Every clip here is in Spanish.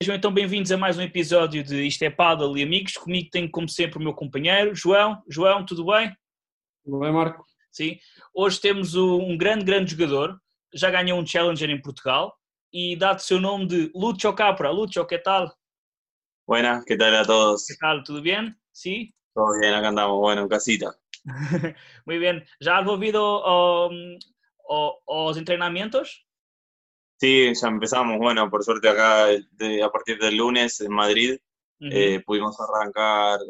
Sejam então bem-vindos a mais um episódio de Isto é Paddle e Amigos. Comigo tenho, como sempre, o meu companheiro, João. João, tudo bem? Tudo bem, Marco? Sim. Hoje temos um grande, grande jogador. Já ganhou um Challenger em Portugal e dado o seu nome de Lucho Capra. Lucho, que tal? Buenas, que tal a todos? Que tal? Tudo bem? Sim? Todo bien, acá andamos, bueno, en casita. Muy bien. ¿Ya has volvido um, a los entrenamientos? Sí, ya empezamos. Bueno, por suerte acá de, a partir del lunes en Madrid eh, pudimos arrancar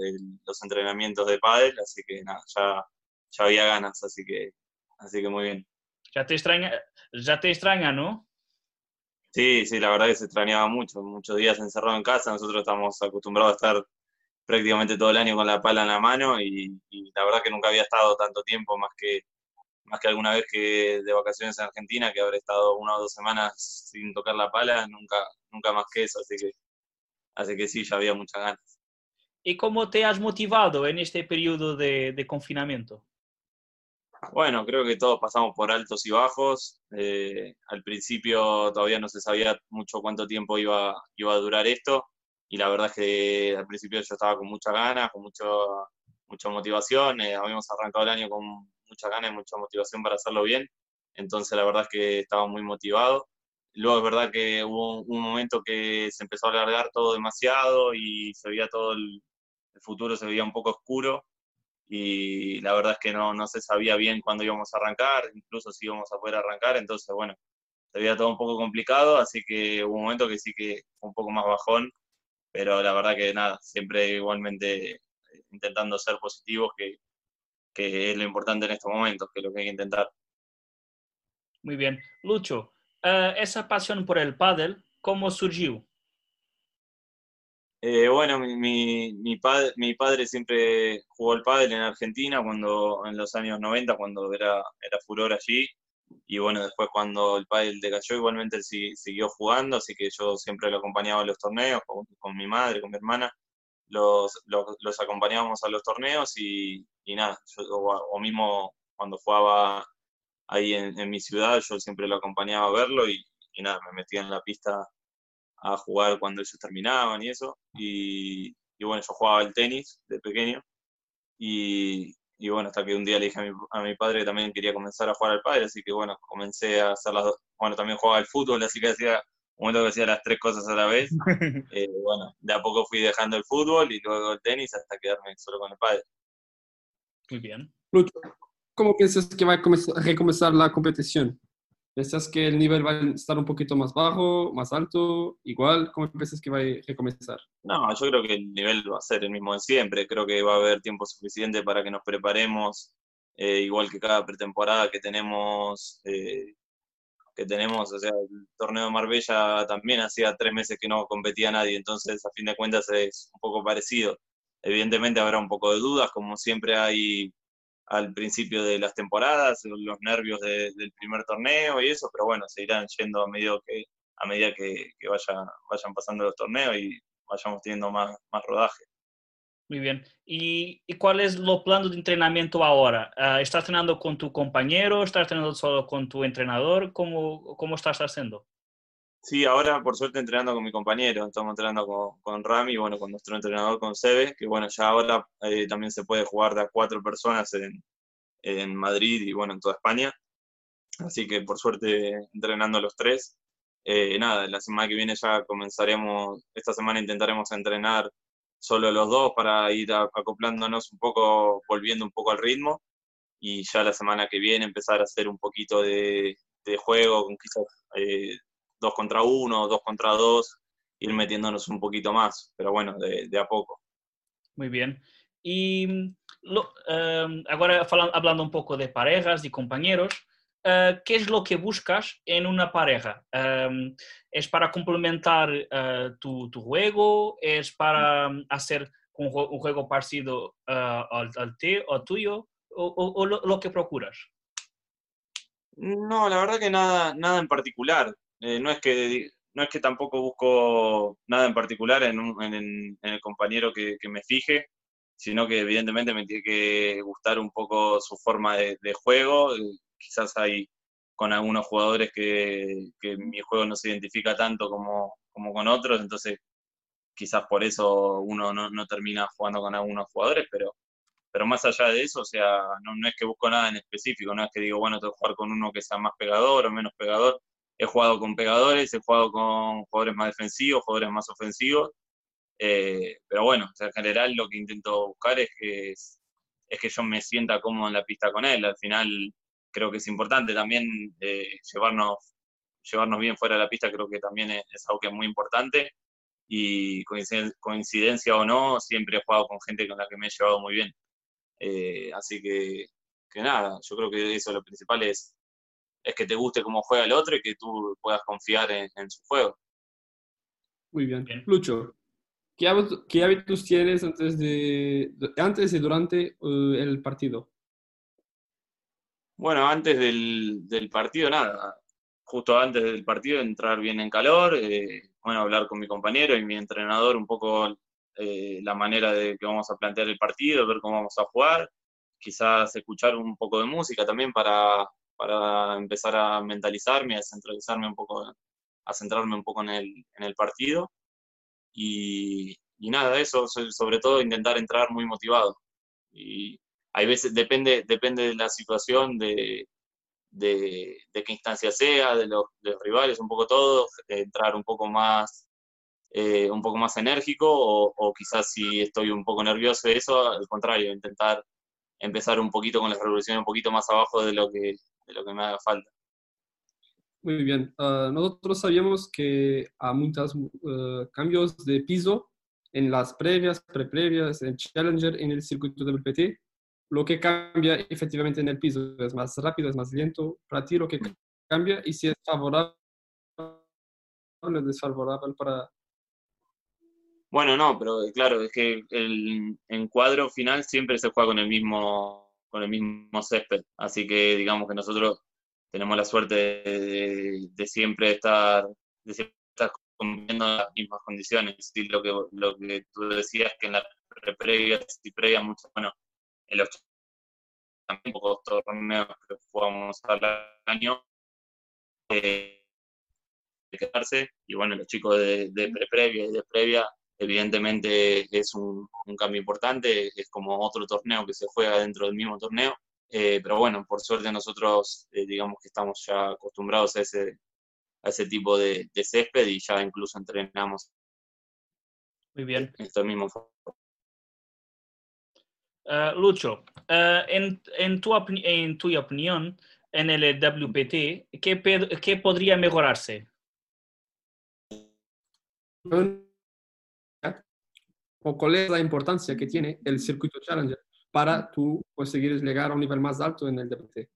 los entrenamientos de pádel, así que nada, ya, ya había ganas, así que, así que muy bien. Ya te extraña, ya te extraña, ¿no? Sí, sí, la verdad que se extrañaba mucho, muchos días encerrado en casa, nosotros estamos acostumbrados a estar prácticamente todo el año con la pala en la mano y, y la verdad que nunca había estado tanto tiempo más que más que alguna vez que de vacaciones en Argentina, que habré estado una o dos semanas sin tocar la pala, nunca, nunca más que eso, así que, así que sí, ya había muchas ganas. ¿Y cómo te has motivado en este periodo de, de confinamiento? Bueno, creo que todos pasamos por altos y bajos. Eh, al principio todavía no se sabía mucho cuánto tiempo iba, iba a durar esto y la verdad es que al principio yo estaba con muchas ganas, con mucho, mucha motivación. Eh, habíamos arrancado el año con mucha ganas y mucha motivación para hacerlo bien. Entonces la verdad es que estaba muy motivado. Luego es verdad que hubo un momento que se empezó a alargar todo demasiado y se veía todo el, futuro, se veía un poco oscuro y la verdad es que no, no se sabía bien cuándo íbamos a arrancar, incluso si íbamos a poder arrancar, entonces bueno, se veía todo un poco complicado, así que hubo un momento que sí que fue un poco más bajón, pero la verdad que nada, siempre igualmente intentando ser positivos, que, que es lo importante en estos momentos, que es lo que hay que intentar. Muy bien. Lucho, uh, esa pasión por el pádel, ¿cómo surgió? Eh, bueno, mi, mi, mi, padre, mi padre siempre jugó el pádel en Argentina cuando en los años 90, cuando era, era furor allí. Y bueno, después cuando el pádel decayó, igualmente él siguió jugando, así que yo siempre lo acompañaba a los torneos con, con mi madre, con mi hermana los, los, acompañábamos a los torneos y, y nada, o, mismo cuando jugaba ahí en, mi ciudad, yo siempre lo acompañaba a verlo y, nada, me metía en la pista a jugar cuando ellos terminaban y eso. Y, y bueno, yo jugaba el tenis de pequeño y, y, bueno, hasta que un día le dije a mi, a mi, padre que también quería comenzar a jugar al padre, así que bueno, comencé a hacer las dos. Bueno, también jugaba al fútbol, así que hacía momento que hacía las tres cosas a la vez. Eh, bueno, de a poco fui dejando el fútbol y luego el tenis hasta quedarme solo con el padre. Muy bien. ¿cómo piensas que va a recomenzar la competición? ¿Piensas que el nivel va a estar un poquito más bajo, más alto, igual? ¿Cómo piensas que va a recomenzar? No, yo creo que el nivel va a ser el mismo de siempre. Creo que va a haber tiempo suficiente para que nos preparemos, eh, igual que cada pretemporada que tenemos. Eh, que tenemos, o sea, el torneo de Marbella también hacía tres meses que no competía nadie, entonces a fin de cuentas es un poco parecido. Evidentemente habrá un poco de dudas, como siempre hay al principio de las temporadas, los nervios del primer torneo y eso, pero bueno, se irán yendo a medida que, a medida que, vaya, vayan pasando los torneos y vayamos teniendo más, más rodaje. Muy bien. ¿Y, ¿Y, cuál es el plan de entrenamiento ahora? Uh, ¿Estás entrenando con tu compañero? ¿Estás entrenando solo con tu entrenador? ¿Cómo, cómo estás haciendo? Sí, ahora por suerte entrenando con mi compañero. Estamos entrenando con, con Rami, bueno, con nuestro entrenador, con Sebe, que bueno, ya ahora eh, también se puede jugar de a cuatro personas en, en Madrid y bueno, en toda España. Así que por suerte entrenando los tres. Eh, nada, la semana que viene ya comenzaremos, esta semana intentaremos entrenar solo los dos para ir acoplándonos un poco, volviendo un poco al ritmo y ya la semana que viene empezar a hacer un poquito de, de juego, con quizás eh, dos contra uno, dos contra dos, ir metiéndonos un poquito más, pero bueno, de, a poco. Muy bien. Y lo, um, agora falando, hablando un poco de parejas y compañeros, uh, ¿qué es lo que buscas en una pareja? Um, ¿Es para complementar uh, tu, tu, juego? ¿Es para um, hacer un, un, juego parecido uh, al, al, te, al, tuyo? ¿O, o, o lo, lo, que procuras? No, la verdad que nada, nada en particular. Eh, no, es que, no es que tampoco busco nada en particular en, un, en, en el compañero que, que me fije sino que evidentemente me tiene que gustar un poco su forma de, de juego, quizás hay con algunos jugadores que, que, mi juego no se identifica tanto como, como con otros, entonces quizás por eso uno no, no termina jugando con algunos jugadores, pero, pero más allá de eso, o sea, no, no es que busco nada en específico, no es que digo, bueno, tengo que jugar con uno que sea más pegador o menos pegador, he jugado con pegadores, he jugado con jugadores más defensivos, jugadores más ofensivos, eh, pero bueno, en general lo que intento buscar es que, es, que yo me sienta cómodo en la pista con él. Al final creo que es importante también eh, llevarnos, llevarnos bien fuera de la pista, creo que también es, algo que es muy importante. Y coincidencia, o no, siempre he jugado con gente con la que me he llevado muy bien. Eh, así que, que nada, yo creo que eso lo principal es es que te guste cómo juega el otro y que tú puedas confiar en, su juego. Muy bien. Lucho, ¿qué hábitos, tienes antes, de, antes y durante eh, el partido? Bueno, antes del, partido, nada. Justo antes del partido, entrar bien en calor, eh, bueno, hablar con mi compañero y mi entrenador un poco eh, la manera de que vamos a plantear el partido, ver cómo vamos a jugar, quizás escuchar un poco de música también para, para empezar a mentalizarme, a centralizarme un poco, a centrarme un poco en el, en el partido. Y, y nada, eso, sobre todo intentar entrar muy motivado. Y hay veces, depende, depende de la situación, de, de, de qué instancia sea, de los, de los, rivales, un poco todo, entrar un poco más, eh, un poco más enérgico o, o, quizás si estoy un poco nervioso eso, al contrario, intentar empezar un poquito con las revoluciones un poquito más abajo de lo que, de lo que me haga falta. Muy bien. Uh, nosotros sabíamos que hay muchos uh, cambios de piso en las previas, preprevias, en Challenger, en el circuito WPT. Lo que cambia efectivamente en el piso es más rápido, es más lento. Para ti lo que cambia y si es favorable o desfavorable para... Bueno, no, pero claro, es que el encuadro final siempre se juega con el mismo con el mismo césped. Así que digamos que nosotros tenemos la suerte de, siempre estar, de siempre estar cumpliendo las mismas condiciones. Y lo que, lo que tú decías que en la previa y previa, mucho, bueno, en los también pocos torneos que jugamos al año, eh, quedarse, y bueno, los chicos de, de pre-previa y de previa evidentemente es un, cambio importante, es como otro torneo que se juega dentro del mismo torneo, eh, pero bueno, por suerte nosotros eh, digamos que estamos ya acostumbrados a ese, a ese tipo de, césped y ya incluso entrenamos. Muy bien. Esto mismo. Uh, Lucho, uh, en, en, tu en tu opinión, en el WPT, ¿qué, qué podría mejorarse? o cuál es la importancia que tiene el circuito Challenger para tú conseguir llegar a un nivel más alto en el DPT.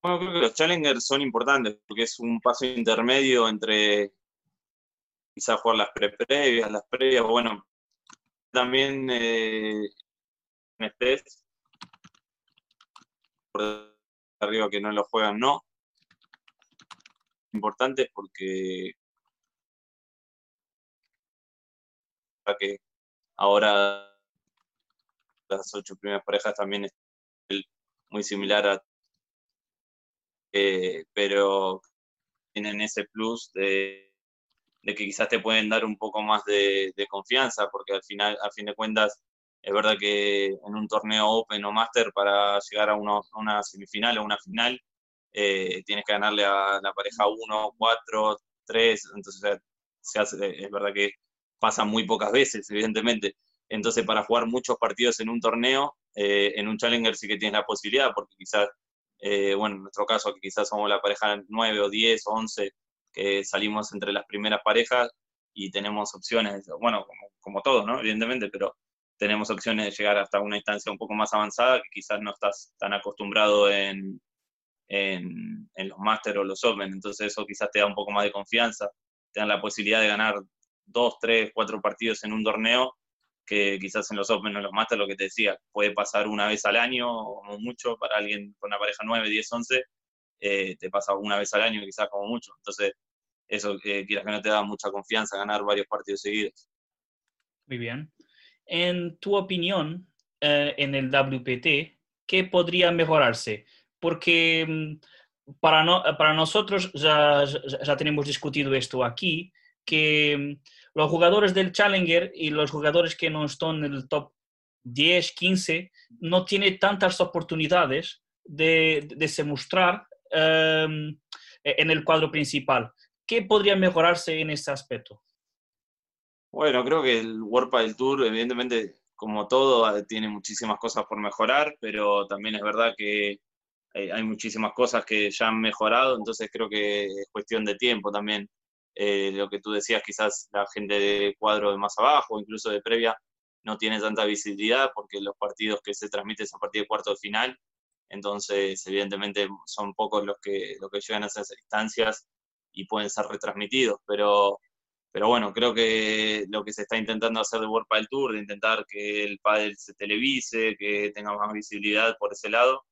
Bueno, creo que los Challengers son importantes porque es un paso intermedio entre quizás jugar las pre-previas, las previas, bueno, también eh, por arriba que no lo juegan, no. Importantes porque que ahora las ocho primeras parejas también es muy similar a eh, pero tienen ese plus de, que quizás te pueden dar un poco más de, confianza, porque al final, a fin de cuentas, es verdad que en un torneo Open o Master, para llegar a, una semifinal o una final, eh, tienes que ganarle a la pareja 1, 4, 3, entonces se hace, es verdad que pasa muy pocas veces, evidentemente. Entonces, para jugar muchos partidos en un torneo, eh, en un Challenger sí que tienes la posibilidad, porque quizás, eh, bueno, en nuestro caso, que quizás somos la pareja 9 o 10 o 11, que salimos entre las primeras parejas y tenemos opciones, bueno, como, como todos, ¿no? Evidentemente, pero tenemos opciones de llegar hasta una instancia un poco más avanzada que quizás no estás tan acostumbrado en, en, los Master o los Open. Entonces, eso quizás te da un poco más de confianza, te dan la posibilidad de ganar dos, tres, cuatro partidos en un torneo, que quizás en los Open o los Masters, lo que te decía, puede pasar una vez al año, como mucho, para alguien con una pareja 9, 10, 11, te pasa una vez al año, quizás como mucho. Entonces, eso, eh, quieras que no te da mucha confianza ganar varios partidos seguidos. Muy bien. En tu opinión, eh, en el WPT, ¿qué podría mejorarse? Porque mm, para, no, para nosotros ya, ya tenemos discutido esto aquí, que mm, los jugadores del Challenger y los jugadores que no están en el top 10, 15, no tienen tantas oportunidades de, de se mostrar em, en el cuadro principal. ¿Qué podría mejorarse en ese aspecto? Bueno, creo que el World del Tour, evidentemente, como todo, tiene muchísimas cosas por mejorar, pero también es verdad que hay muchísimas cosas que ya han mejorado, entonces creo que es cuestión de tiempo también. Eh, lo que tú decías, quizás la gente de cuadro de más abajo, incluso de previa, no tiene tanta visibilidad porque los partidos que se transmiten son partidos de cuarto de final, entonces evidentemente son pocos los que, los que llegan a esas instancias y pueden ser retransmitidos, pero, pero bueno, creo que lo que se está intentando hacer de World Padel Tour, de intentar que el pádel se televise, que tenga más visibilidad por ese lado,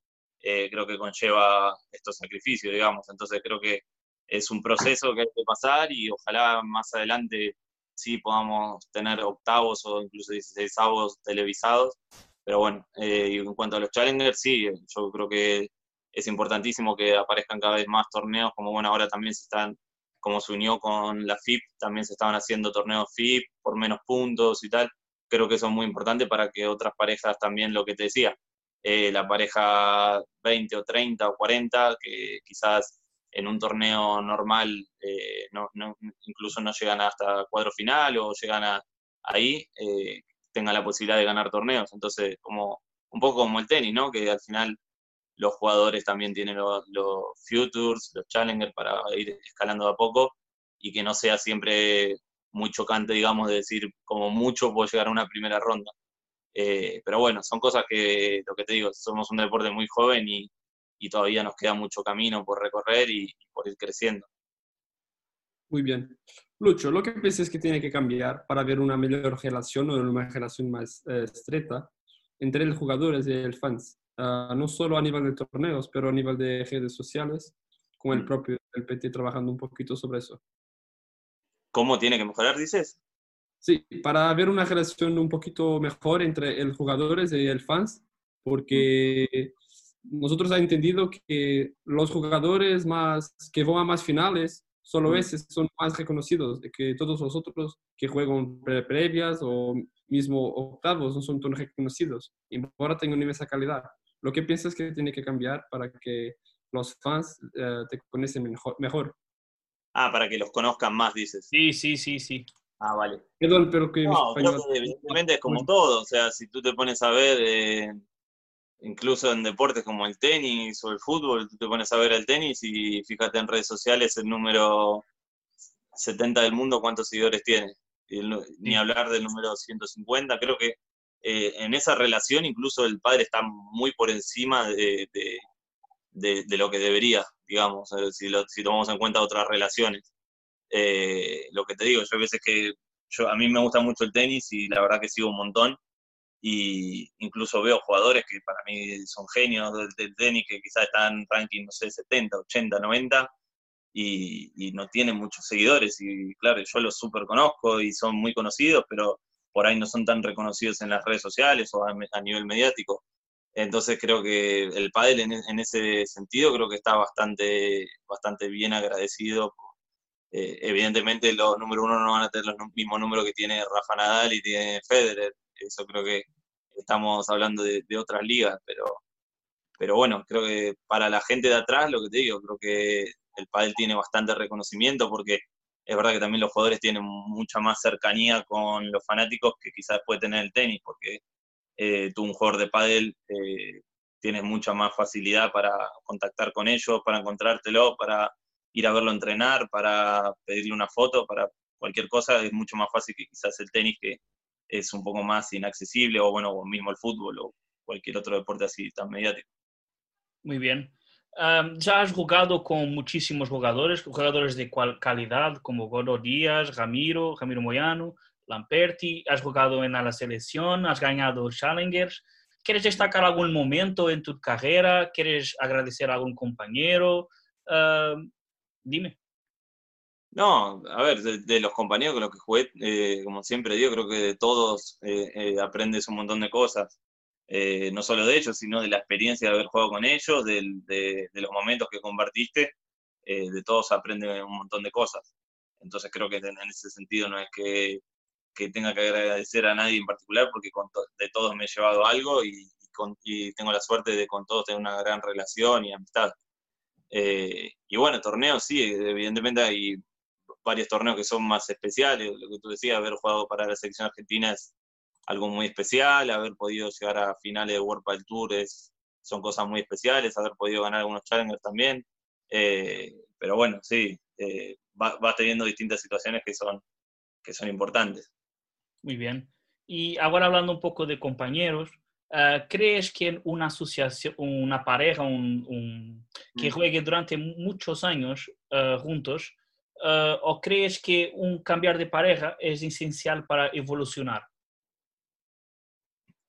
eh, creo que conlleva estos sacrificios, digamos, entonces creo que es un proceso que hay que pasar y ojalá más adelante sí podamos tener octavos o incluso 16 televisados. Pero bueno, eh, en cuanto a los challengers, sí, yo creo que es importantísimo que aparezcan cada vez más torneos, como bueno, ahora también se están, como se unió con la FIP, también se estaban haciendo torneos FIP por menos puntos y tal. Creo que eso es muy importante para que otras parejas también, lo que te decía, eh, la pareja 20 o 30 o 40, que quizás en un torneo normal eh, no, incluso no llegan hasta cuadro final o llegan a, ahí, eh, tengan la posibilidad de ganar torneos. Entonces, como un poco como el tenis, ¿no? Que al final los jugadores también tienen los, futures, los challengers para ir escalando a poco y que no sea siempre muy chocante, digamos, de decir como mucho puedo llegar a una primera ronda. Eh, pero bueno, son cosas que, lo que te digo, somos un deporte muy joven y, y todavía nos queda mucho camino por recorrer y, por ir creciendo. Muy bien. Lucho, lo que piensas que tiene que cambiar para ver una mejor relación o una relación más eh, estrecha entre los jugadores y el fans, ah, no solo a nivel de torneos, pero a nivel de redes sociales, con el mm. propio el PT trabajando un poquito sobre eso. ¿Cómo tiene que mejorar, dices? Sí, para ver una relación un poquito mejor entre los jugadores y el fans, porque nosotros hemos entendido que los jugadores más que van a más finales, solo esos son más reconocidos, que todos los otros que juegan previas o mismo octavos no son tan reconocidos, ahora tengan esa calidad. Lo que piensas que tiene que cambiar para que los fans eh, te conocen mejor, mejor? Ah, para que los conozcan más, dices. Sí, sí, sí, sí. Ah, vale. Perdón, pero que... No, evidentemente es como todo, o sea, si tú te pones a ver... Eh incluso en deportes como el tenis o el fútbol, tú te pones a ver el tenis y fíjate en redes sociales el número 70 del mundo, cuántos seguidores tiene. Ni hablar del número 150. Creo que eh, en esa relación incluso el padre está muy por encima de, de, lo que debería, digamos, si, lo, si tomamos en cuenta otras relaciones. Eh, lo que te digo, yo a veces que yo, a mí me gusta mucho el tenis y la verdad que sigo un montón y incluso veo jugadores que para mí son genios del, tenis, que quizás están ranking, no sé, 70, 80, 90, y, no tienen muchos seguidores. Y claro, yo los súper conozco y son muy conocidos, pero por ahí no son tan reconocidos en las redes sociales o a, nivel mediático. Entonces creo que el pádel en, ese sentido creo que está bastante, bastante bien agradecido. Eh, evidentemente los número uno no van a tener los mismos números que tiene Rafa Nadal y tiene Federer, eso creo que estamos hablando de, otras ligas, pero, pero bueno, creo que para la gente de atrás, lo que te digo, creo que el pádel tiene bastante reconocimiento porque es verdad que también los jugadores tienen mucha más cercanía con los fanáticos que quizás puede tener el tenis, porque eh, tú un jugador de pádel eh, tienes mucha más facilidad para contactar con ellos, para encontrártelo, para ir a verlo entrenar, para pedirle una foto, para cualquier cosa, es mucho más fácil que quizás el tenis que es un poco más inaccesible, o bueno, mismo el fútbol o cualquier otro deporte así tan mediático. Muy bien. ya has jugado con muchísimos jugadores, jugadores de cual calidad como Goro Díaz, Ramiro, Ramiro Moyano, Lamperti, has jugado en la selección, has ganado Challengers. ¿Quieres destacar algún momento en tu carrera? ¿Quieres agradecer a algún compañero? dime. No, a ver, de, los compañeros con los que jugué, eh, como siempre digo, creo que de todos eh, eh, aprendes un montón de cosas. eh, no solo de ellos, sino de la experiencia de haber jugado con ellos, de, los momentos que compartiste, de todos aprende un montón de cosas. Entonces creo que en ese sentido no es que, tenga que agradecer a nadie en particular, porque de todos me he llevado algo y, tengo la suerte de con todos tener una gran relación y amistad. Y bueno, torneos sí, evidentemente hay varios torneos que son más especiales, lo que tú decías, haber jugado para la selección argentina es algo muy especial, haber podido llegar a finales de World Padel Tour son cosas muy especiales, haber podido ganar algunos challengers también, eh, pero bueno, sí, eh, vas va teniendo distintas situaciones que son, que son importantes. Muy bien. Y ahora hablando un poco de compañeros, uh, ¿crees que una asociación, una pareja un, que mm. juegue durante muchos años uh, juntos, uh, o crees que un cambiar de pareja es esencial para evolucionar?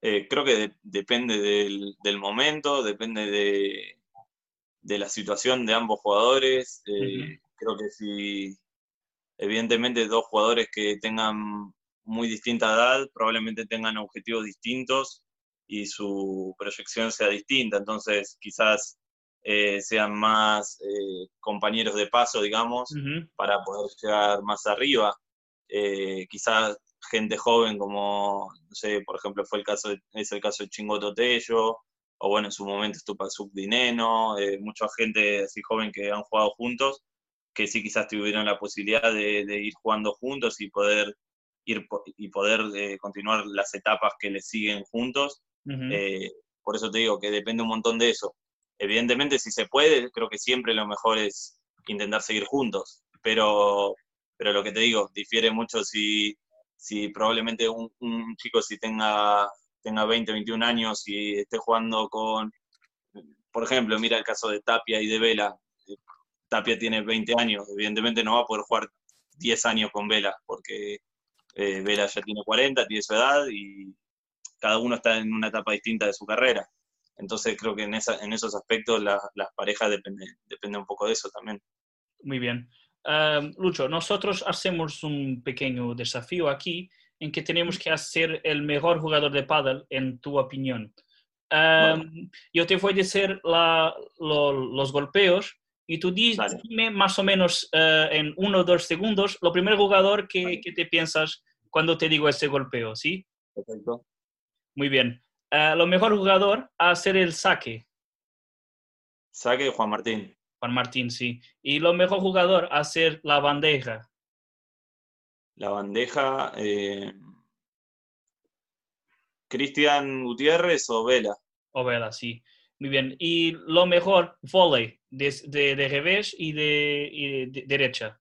Eh, creo que depende del, del, momento, depende de, de, la situación de ambos jugadores. Eh, creo que si, evidentemente, dos jugadores que tengan muy distinta edad probablemente tengan objetivos distintos y su proyección sea distinta. Entonces, quizás eh, sean más compañeros de paso, digamos, para poder llegar más arriba. quizás gente joven como, no sé, por ejemplo, fue el caso es el caso de Chingoto Tello, o bueno, en su momento Stupasuk Dineno, eh, mucha gente así joven que han jugado juntos, que sí quizás tuvieron la posibilidad de, ir jugando juntos y poder ir y poder eh, continuar las etapas que les siguen juntos. Eh, por eso te digo que depende un montón de eso. Evidentemente, si se puede, creo que siempre lo mejor es intentar seguir juntos, pero, pero lo que te digo, difiere mucho si, si probablemente un, chico si tenga, tenga 20, 21 años y esté jugando con, por ejemplo, mira el caso de Tapia y de Vela. Tapia tiene 20 años, evidentemente no va a poder jugar 10 años con Vela, porque eh, Vela ya tiene 40, tiene su edad y cada uno está en una etapa distinta de su carrera. Entonces creo que en, esa, en esos aspectos las parejas dependen depende un poco de eso también. Muy bien. Lucho, nosotros hacemos un pequeño desafío aquí en que tenemos que hacer el mejor jugador de paddle en tu opinión. Yo te voy a decir los golpeos y tú dime más o menos eh, en uno o dos segundos lo primer jugador que, te piensas cuando te digo ese golpeo, ¿sí? Perfecto. Muy bien. Lo mejor jugador a hacer el saque. Saque Juan Martín. Juan Martín, sí. Y lo mejor jugador, hacer la bandeja. La bandeja, eh, Cristian Gutiérrez o Vela. O Vela, sí. Muy bien. Y lo mejor, volley, de, de, revés y de, derecha.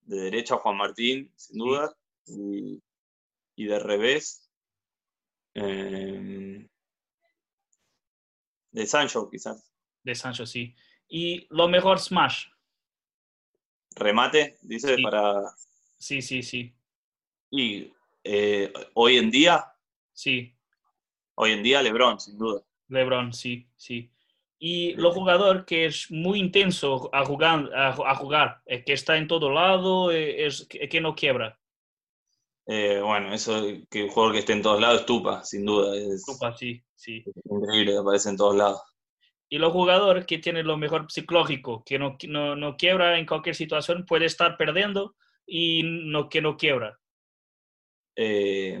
De derecha, Juan Martín, sin duda. Y, de revés, eh, de Sancho, quizás. De Sancho, sí y lo mejor Smash. Remate, dice, para... Sí, sí, sí. Y eh, hoy en día... Sí. Hoy en día Lebron, sin duda. Lebron, sí, sí. Y lo jugador que es muy intenso a jugar, a, jugar eh, que está en todo lado, eh, es que no quiebra. Bueno, eso, que el jugador que esté en todos lados es Tupa, sin duda. Es, Tupa, sí, sí. Es increíble aparece en todos lados y los jugadores que tienen lo mejor psicológico, que no, no, no, quiebra en cualquier situación, puede estar perdiendo y no, que no quiebra. Eh,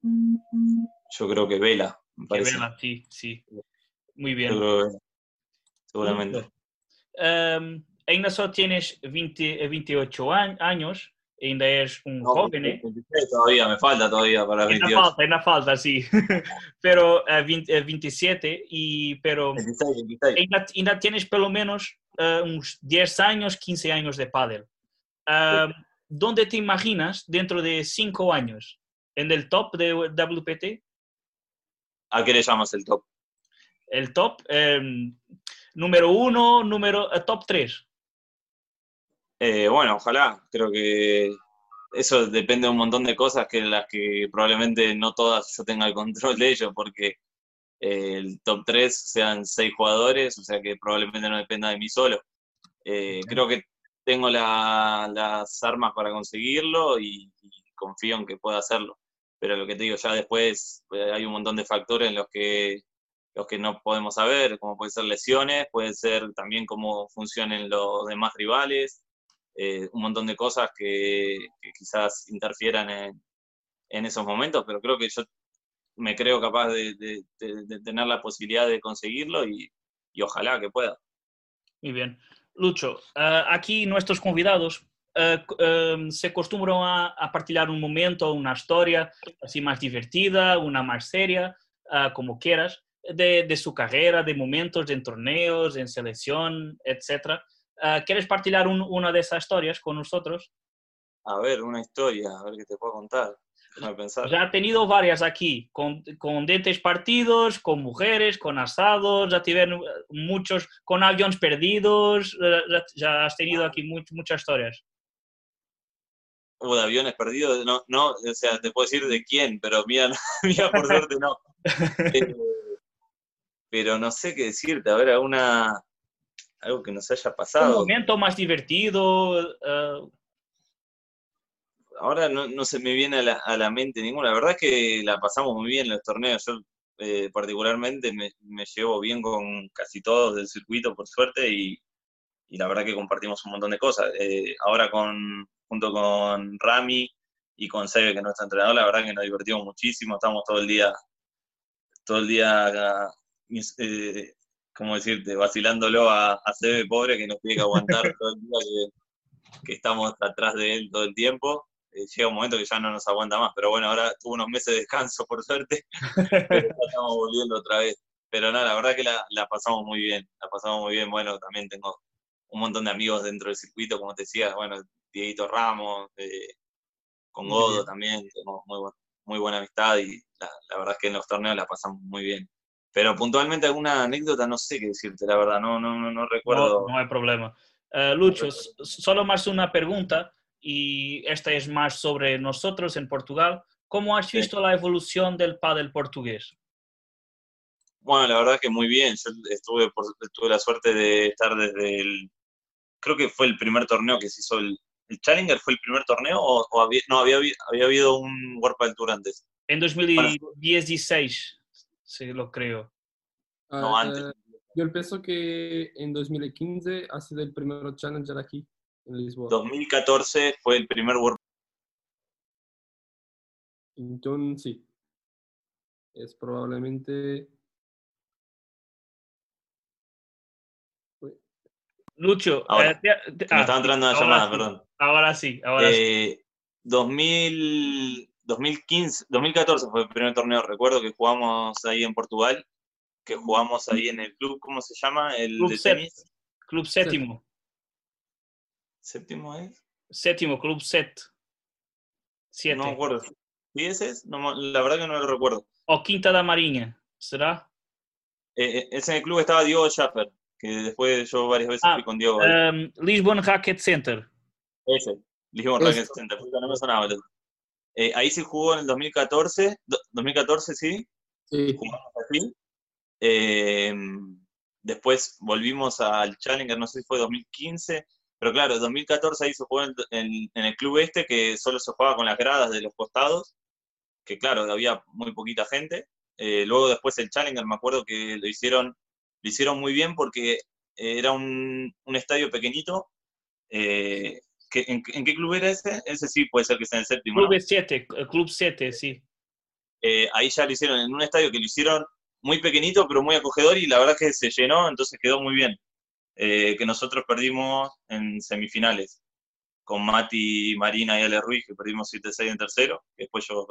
yo creo que Vela. Vela, sí, sí. Muy bien. seguramente. Um, solo tienes 20, 28 años ainda es un joven. ¿eh? Todavía, me falta todavía para 28. Ainda falta, ainda falta, sí. pero uh, 20, 27, y, pero 26, 26. Ainda, ainda, tienes pelo menos uh, uns 10 años, 15 años de pádel. Uh, sí. ¿Dónde te imaginas dentro de 5 años? ¿En el top de WPT? ¿A qué le llamas el top? El top, um, número 1, número, uh, top 3. Eh, bueno, ojalá, creo que eso depende de un montón de cosas que las que probablemente no todas yo tenga el control de ello, porque eh, el top 3 sean 6 jugadores, o sea que probablemente no dependa de mí solo. Eh, creo que tengo las armas para conseguirlo y, confío en que pueda hacerlo. pero lo que te digo, ya después eh, hay un montón de factores en los que, los que no podemos saber, como pueden ser lesiones, puede ser también cómo funcionan los demás rivales, eh, un montón de cosas que, quizás interfieran en, esos momentos, pero creo que yo me creo capaz de, tener la posibilidad de conseguirlo y, ojalá que pueda. Muy bien. Lucho, uh, aquí nuestros convidados uh, se acostumbran a, a, un momento, una historia así más divertida, una más seria, como quieras, de, su carrera, de momentos en torneos, en selección, etc. ¿Quieres partilhar un, una de esas historias con nosotros? A ver, una historia, a ver qué te puedo contar. Ya ha tenido varias aquí, con, con dientes partidos, con mujeres, con asados, ya tuvieron muchos, con aviones perdidos, ya, ya has tenido aquí much, muchas historias. Hubo de aviones perdidos, no, no, o sea, te puedo decir de quién, pero mía, mía por suerte no. Eh, pero no sé qué decirte, a ver, alguna, algo que nos haya pasado. Un momento más divertido. Uh, ahora no, no, se me viene a la, a la, mente ninguna. La verdad es que la pasamos muy bien en los torneos. Yo eh, particularmente me, me, llevo bien con casi todos del circuito, por suerte, y, y la verdad que compartimos un montón de cosas. Eh, ahora con junto con Rami y con Sebe, que es nuestro entrenador, la verdad que nos divertimos muchísimo. Estamos todo el día, todo el día, eh, ¿cómo decirte?, vacilándolo a, a Sebe, pobre, que nos tiene que aguantar todo el día que, que estamos atrás de él todo el tiempo. Eh, llega un momento que ya no nos aguanta más. Pero bueno, ahora tuvo unos meses de descanso, por suerte, pero estamos volviendo otra vez. Pero nada, la verdad que la, la, pasamos muy bien, la pasamos muy bien. Bueno, también tengo un montón de amigos dentro del circuito, como te decía, bueno, Dieguito Ramos, eh, con Godo también, tenemos muy, buen, muy buena amistad y la, la, verdad es que en los torneos la pasamos muy bien. Pero puntualmente alguna anécdota no sé qué decirte, la verdad, no, no, no, no recuerdo. No, no hay problema. Uh, Lucho, solo más una pregunta y esta es más sobre nosotros en Portugal. ¿Cómo has visto sí. la evolución del pádel portugués? Bueno, la verdad que muy bien. Yo estuve, por, tuve la suerte de estar desde el, creo que fue el primer torneo que se hizo el, el Challenger, ¿fue el primer torneo o, o había, no, había, había habido un World Tour antes? En 2016, bueno. Sí, lo creo. No, uh, antes. Yo pienso que en 2015 ha sido el primer Challenger aquí. 2014 fue el primer World Entonces, sí. Es probablemente. Lucho, ahora, eh, te, te, me ah, estaba entrando una llamada, sí, perdón. Ahora sí, ahora eh, sí. 2000, 2015, 2014 fue el primer torneo. Recuerdo que jugamos ahí en Portugal, que jugamos ahí en el club, ¿cómo se llama? El club de set, tenis. Club séptimo. ¿Séptimo es? Séptimo, Club Set. Siete. No me acuerdo. ¿Y ese es? No, la verdad que no lo recuerdo. O Quinta da Marinha, ¿será? Eh, ese en el club estaba Diego Schaffer, que después yo varias veces ah, fui con Diego. Um, Lisbon Racket Center. Ese, Lisbon Racket Center, no me sonaba. Eh, ahí se jugó en el 2014, 2014 sí, sí. jugamos así. Eh, después volvimos al Challenger, no sé si fue 2015, pero claro, en 2014 ahí se jugó en, en, en, el club este, que solo se jugaba con las gradas de los costados, que claro, había muy poquita gente. Eh, luego después el Challenger, me acuerdo que lo hicieron, lo hicieron muy bien porque era un, un estadio pequeñito. Eh, ¿que, en, en, qué club era ese? Ese sí puede ser que sea en el séptimo. Club 7, ¿no? Club 7, sí. Eh, ahí ya lo hicieron en un estadio que lo hicieron muy pequeñito, pero muy acogedor y la verdad que se llenó, entonces quedó muy bien eh, que nosotros perdimos en semifinales con Mati, Marina y Ale Ruiz, que perdimos 7-6 en tercero, que después ellos,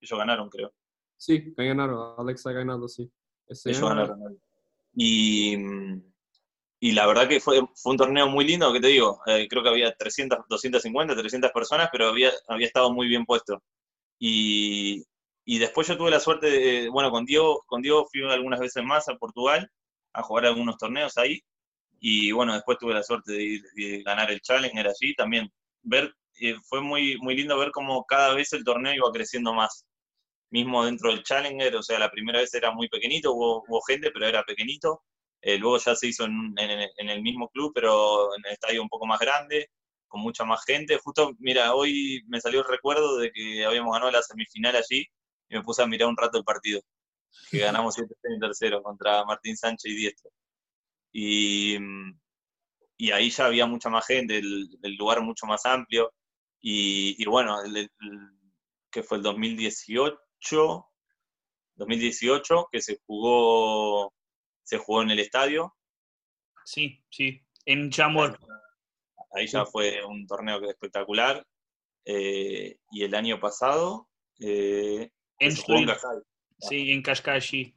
ellos ganaron, creo. Sí, ganaron, Alex ha ganado, sí. Ese ellos año... ganaron. Y, y la verdad que fue, fue un torneo muy lindo, que te digo, eh, creo que había 300, 250, 300 personas, pero había, había estado muy bien puesto. Y, y después yo tuve la suerte de, bueno, con Diego, con Diego fui algunas veces más a Portugal a jugar algunos torneos ahí, y bueno, después tuve la suerte de, ir, de ganar el Challenger allí, también ver, eh, fue muy, muy lindo ver cómo cada vez el torneo iba creciendo más, mismo dentro del Challenger, o sea, la primera vez era muy pequeñito, hubo, hubo gente, pero era pequeñito, eh, luego ya se hizo en, en, en, el mismo club, pero en el estadio un poco más grande, con mucha más gente. Justo, mira, hoy me salió el recuerdo de que habíamos ganado la semifinal allí y me puse a mirar un rato el partido, que ganamos 7 en tercero contra Martín Sánchez y Diestro. Y, y ahí ya había mucha más gente, el, lugar mucho más amplio. Y, bueno, que fue el 2018, 2018, que se jugó, se jugó en el estadio. Sí, sí, en Chamor. Ahí ya fue un torneo espectacular. Eh, y el año pasado eh, en se jugó en Cascais. Sí, en Cascais, sí.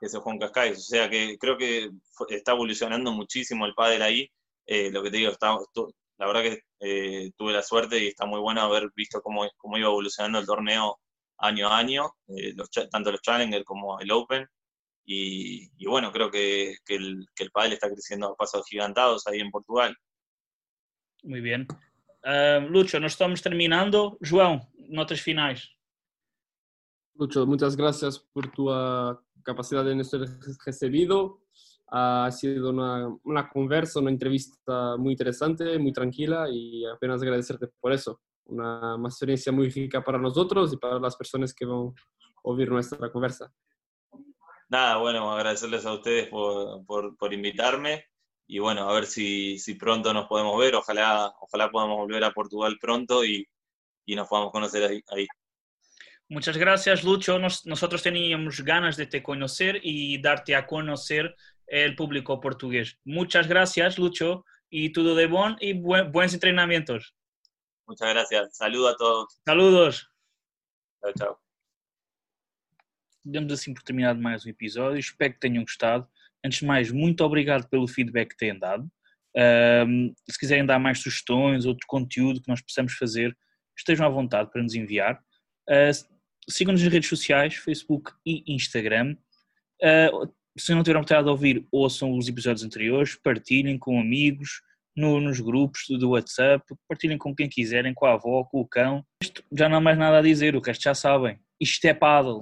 Que se jugó en Cascais. O sea que creo que está evolucionando muchísimo el pádel ahí. Eh, lo que te digo, está, la verdad que tuve la suerte y está muy bueno haber visto cómo, cómo iba evolucionando el torneo año a año, tanto los Challenger como el Open. Y, bueno, creo que, el, que el pádel está creciendo a pasos gigantados ahí en Portugal. Muy bien. Uh, Lucho, nós estamos terminando. João, notas finais. Lucho, muchas gracias por tu capacidad de nos recibido. Ha sido una, una, conversa, una entrevista muy interesante, muy tranquila y apenas agradecerte por eso. Una, una experiencia muy rica para nosotros y para las personas que van a oír nuestra conversa. Nada, bueno, agradecerles a ustedes por, por, por invitarme y bueno, a ver si, si, pronto nos podemos ver, ojalá, ojalá podamos volver a Portugal pronto y, y nos podamos conocer ahí, ahí. Muchas gracias, Lucho. Nos, nosotros teníamos ganas de te conocer y darte a conocer el público portugués. Muchas gracias, Lucho, y todo de bon y buen, buenos entrenamientos. Muchas gracias. Saludos a todos. Saludos. Chao, chao. Damos assim por terminado mais um episódio. Espero que tenham gostado. Antes de mais, muito obrigado pelo feedback que têm dado. Um, se quiserem dar mais sugestões, outro conteúdo que nós possamos fazer, estejam à vontade para nos enviar. Uh, Sigam-nos nas redes sociais, Facebook e Instagram. Uh, se não tiveram oportunidade de ouvir, ouçam os episódios anteriores, partilhem com amigos, no, nos grupos do WhatsApp, partilhem com quem quiserem, com a avó, com o cão. Isto já não há mais nada a dizer, o resto já sabem. Isto é paddle.